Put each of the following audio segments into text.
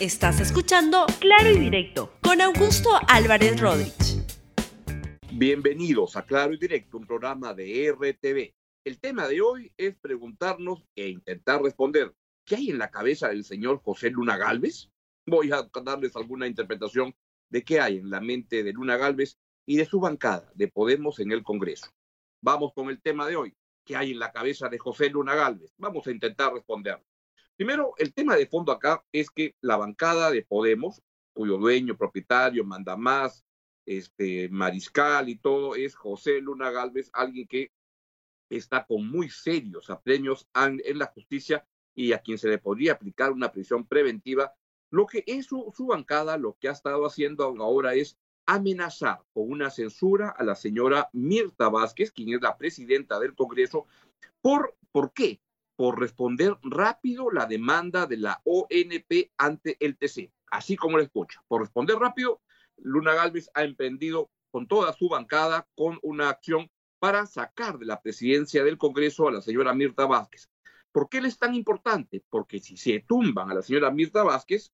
Estás escuchando Claro y Directo con Augusto Álvarez Rodríguez. Bienvenidos a Claro y Directo, un programa de RTV. El tema de hoy es preguntarnos e intentar responder ¿qué hay en la cabeza del señor José Luna Galvez? Voy a darles alguna interpretación de qué hay en la mente de Luna Galvez y de su bancada de Podemos en el Congreso. Vamos con el tema de hoy. ¿Qué hay en la cabeza de José Luna Galvez? Vamos a intentar responder. Primero, el tema de fondo acá es que la bancada de Podemos, cuyo dueño, propietario, manda más, este, mariscal y todo, es José Luna Galvez, alguien que está con muy serios apremios en la justicia y a quien se le podría aplicar una prisión preventiva. Lo que es su, su bancada, lo que ha estado haciendo ahora es amenazar con una censura a la señora Mirta Vázquez, quien es la presidenta del Congreso. ¿Por, ¿por qué? Por responder rápido la demanda de la ONP ante el TC, así como la escucha. Por responder rápido, Luna Galvez ha emprendido con toda su bancada con una acción para sacar de la presidencia del Congreso a la señora Mirta Vázquez. ¿Por qué él es tan importante? Porque si se tumban a la señora Mirta Vázquez,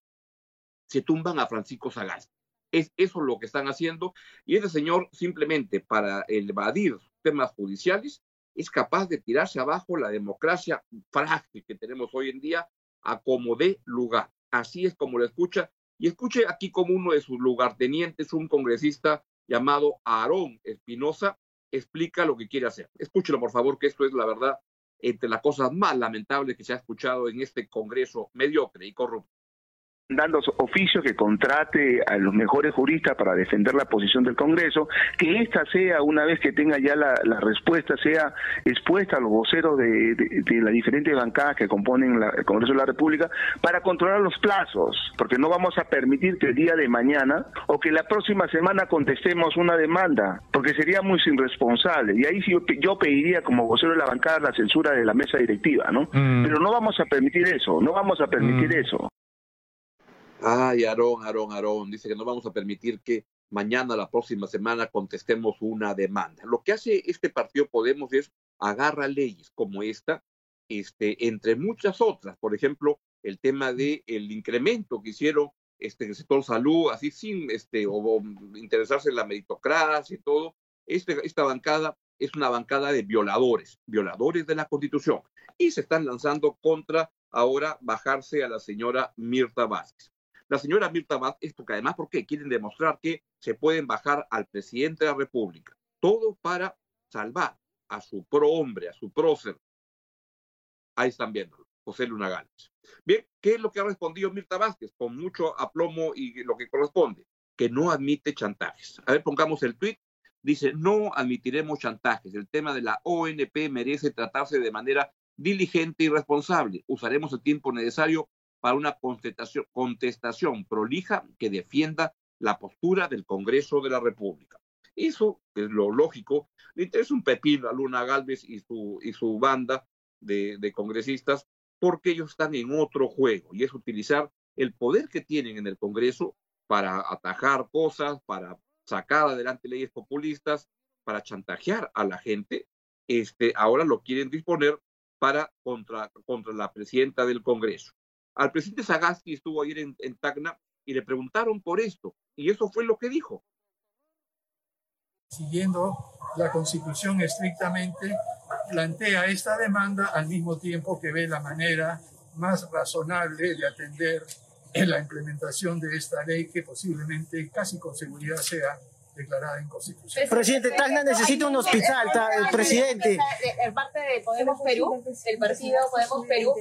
se tumban a Francisco Sagasti. Es eso lo que están haciendo. Y ese señor simplemente para evadir temas judiciales es capaz de tirarse abajo la democracia frágil que tenemos hoy en día a como dé lugar. Así es como lo escucha. Y escuche aquí como uno de sus lugartenientes, un congresista llamado Aarón Espinosa, explica lo que quiere hacer. Escúchelo, por favor, que esto es la verdad entre las cosas más lamentables que se ha escuchado en este Congreso mediocre y corrupto dando oficio que contrate a los mejores juristas para defender la posición del Congreso, que esta sea, una vez que tenga ya la, respuesta, sea expuesta a los voceros de, las diferentes bancadas que componen el Congreso de la República para controlar los plazos, porque no vamos a permitir que el día de mañana o que la próxima semana contestemos una demanda, porque sería muy irresponsable. Y ahí sí yo, pediría como vocero de la bancada la censura de la mesa directiva, ¿no? Mm. Pero no vamos a permitir eso, no vamos a permitir mm. eso. Ay, Aarón, Aarón, Aarón, dice que no vamos a permitir que mañana, la próxima semana, contestemos una demanda. Lo que hace este partido Podemos es agarra leyes como esta, este, entre muchas otras. Por ejemplo, el tema del el incremento que hicieron este, en el sector salud, así sin este, o, interesarse en la meritocracia y todo. Este, esta bancada es una bancada de violadores, violadores de la Constitución. Y se están lanzando contra ahora bajarse a la señora Mirta Vázquez. La señora Mirta Vaz, es porque además, ¿por qué? Quieren demostrar que se pueden bajar al presidente de la República. Todo para salvar a su pro-hombre, a su prócer. Ahí están viendo, José Luna Gálvez. Bien, ¿qué es lo que ha respondido Mirta Vázquez? Con mucho aplomo y lo que corresponde, que no admite chantajes. A ver, pongamos el tweet. Dice, no admitiremos chantajes. El tema de la ONP merece tratarse de manera diligente y responsable. Usaremos el tiempo necesario para una contestación, prolija que defienda la postura del Congreso de la República. Eso es lo lógico. Le interesa un pepino a Luna Galvez y su, y su banda de, de congresistas porque ellos están en otro juego y es utilizar el poder que tienen en el Congreso para atajar cosas, para sacar adelante leyes populistas, para chantajear a la gente. Este, ahora lo quieren disponer para contra, contra la presidenta del Congreso. Al presidente Sagasti estuvo ayer en, Tacna y le preguntaron por esto, y eso fue lo que dijo. Siguiendo la Constitución estrictamente, plantea esta demanda al mismo tiempo que ve la manera más razonable de atender en la implementación de esta ley que posiblemente casi con seguridad sea declarada inconstitucional. Presidente, Tacna necesita un hospital, el presidente. El parte de Podemos Perú, el partido Podemos Perú,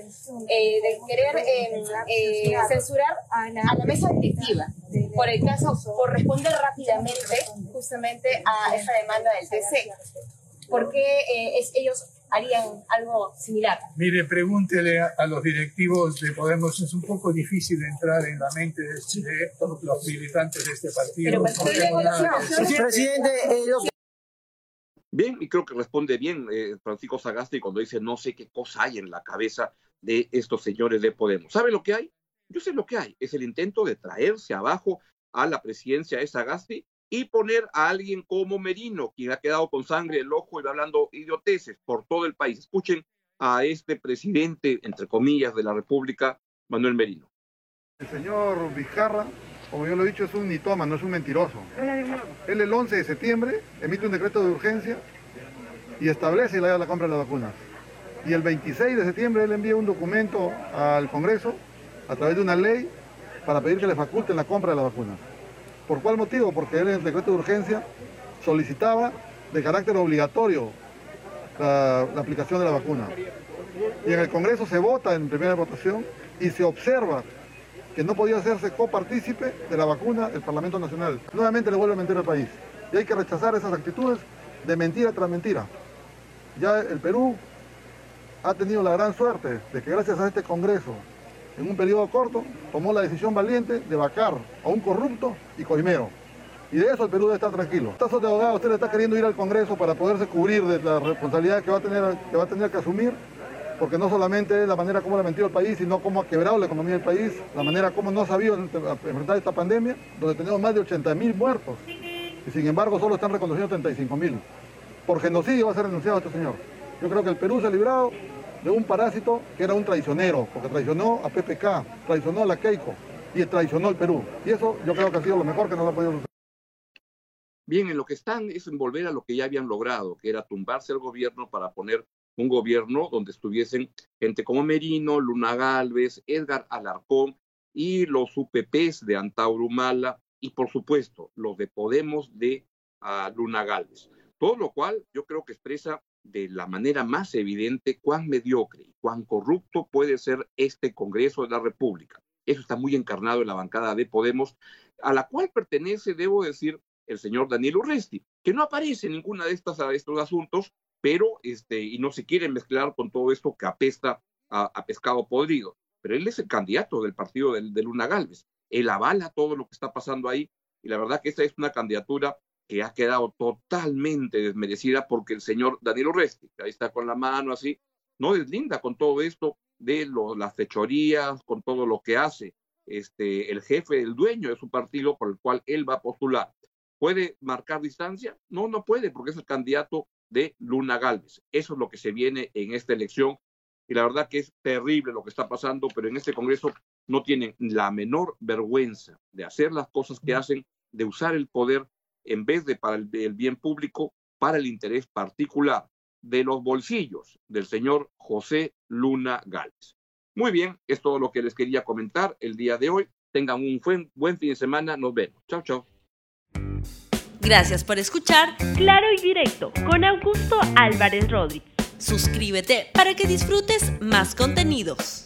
eh, de querer eh, eh, censurar a la mesa directiva por el caso, por responder rápidamente justamente a esa demanda del TC. Porque es, ellos harían algo similar. Mire, pregúntele a, los directivos de Podemos, es un poco difícil entrar en la mente de, los militantes de este partido. Presidente, eh, Bien, y creo que responde bien eh, Francisco Sagasti cuando dice no sé qué cosa hay en la cabeza de estos señores de Podemos. ¿Sabe lo que hay? Yo sé lo que hay. Es el intento de traerse abajo a la presidencia de Sagasti y poner a alguien como Merino, quien ha quedado con sangre el ojo y va hablando idioteces por todo el país. Escuchen a este presidente, entre comillas, de la República, Manuel Merino. El señor Vizcarra, como yo lo he dicho, es un nitómano, es un mentiroso. Él el 11 de septiembre emite un decreto de urgencia y establece la, la compra de las vacunas. Y el 26 de septiembre él envía un documento al Congreso a través de una ley para pedir que le faculten la compra de las vacunas. ¿Por cuál motivo? Porque él en el decreto de urgencia solicitaba de carácter obligatorio la, aplicación de la vacuna. Y en el Congreso se vota en primera votación y se observa que no podía hacerse copartícipe de la vacuna el Parlamento Nacional. Nuevamente le vuelve a mentir al país. Y hay que rechazar esas actitudes de mentira tras mentira. Ya el Perú ha tenido la gran suerte de que gracias a este Congreso, en un periodo corto, tomó la decisión valiente de vacar a un corrupto y coimero. Y de eso el Perú debe estar tranquilo. Estás de abogado, usted le está queriendo ir al Congreso para poderse cubrir de la responsabilidad que va a tener que, va a, tener que asumir, porque no solamente es la manera como le ha mentido al país, sino cómo ha quebrado la economía del país, la manera como no ha sabido enfrentar esta pandemia, donde tenemos más de 80 mil muertos, y sin embargo solo están reconociendo 35 mil. Por genocidio va a ser denunciado este señor. Yo creo que el Perú se ha librado de un parásito que era un traicionero, porque traicionó a PPK, traicionó a la Keiko y traicionó al Perú. Y eso yo creo que ha sido lo mejor que nos ha podido suceder. Bien, en lo que están es en volver a lo que ya habían logrado, que era tumbarse el gobierno para poner un gobierno donde estuviesen gente como Merino, Luna Galvez, Edgar Alarcón y los UPPs de Antaurumala y por supuesto los de Podemos de uh, Luna Galvez. Todo lo cual yo creo que expresa de la manera más evidente cuán mediocre y cuán corrupto puede ser este Congreso de la República. Eso está muy encarnado en la bancada de Podemos, a la cual pertenece, debo decir, el señor Daniel Urresti, que no aparece en ninguna de estas estos asuntos, pero este y no se quiere mezclar con todo esto que apesta a, a pescado podrido. Pero él es el candidato del partido de, Luna Galvez. Él avala todo lo que está pasando ahí y la verdad que esta es una candidatura que ha quedado totalmente desmerecida porque el señor Daniel Urresti, que ahí está con la mano así, no deslinda con todo esto de lo, las fechorías, con todo lo que hace este, el jefe, el dueño de su partido por el cual él va a postular. ¿Puede marcar distancia? No, no puede, porque es el candidato de Luna Galvez. Eso es lo que se viene en esta elección. Y la verdad que es terrible lo que está pasando, pero en este Congreso no tienen la menor vergüenza de hacer las cosas que hacen, de usar el poder en vez de para el, el bien público, para el interés particular de los bolsillos del señor José Luna Gálvez. Muy bien, es todo lo que les quería comentar el día de hoy. Tengan un buen, buen fin de semana. Nos vemos. Chao, chao. Gracias por escuchar Claro y Directo con Augusto Álvarez Rodríguez. Suscríbete para que disfrutes más contenidos.